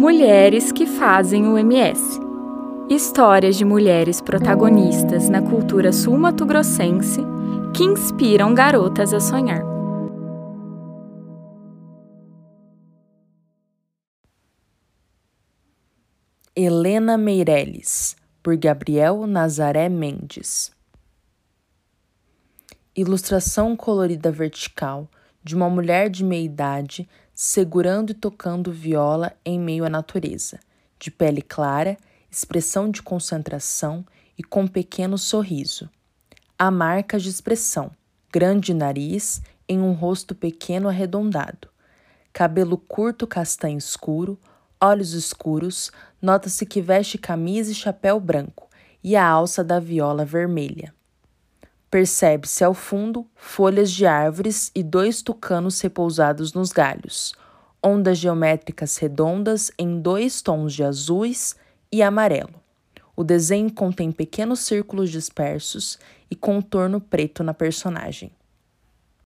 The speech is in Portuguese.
Mulheres que fazem o MS. Histórias de mulheres protagonistas na cultura sul-mato-grossense que inspiram garotas a sonhar. Helena Meirelles, por Gabriel Nazaré Mendes. Ilustração colorida vertical de uma mulher de meia idade segurando e tocando viola em meio à natureza, de pele clara, expressão de concentração e com pequeno sorriso. Há marcas de expressão, grande nariz em um rosto pequeno arredondado. Cabelo curto castanho escuro, olhos escuros, nota-se que veste camisa e chapéu branco e a alça da viola vermelha. Percebe-se ao fundo folhas de árvores e dois tucanos repousados nos galhos, ondas geométricas redondas em dois tons de azuis e amarelo. O desenho contém pequenos círculos dispersos e contorno preto na personagem.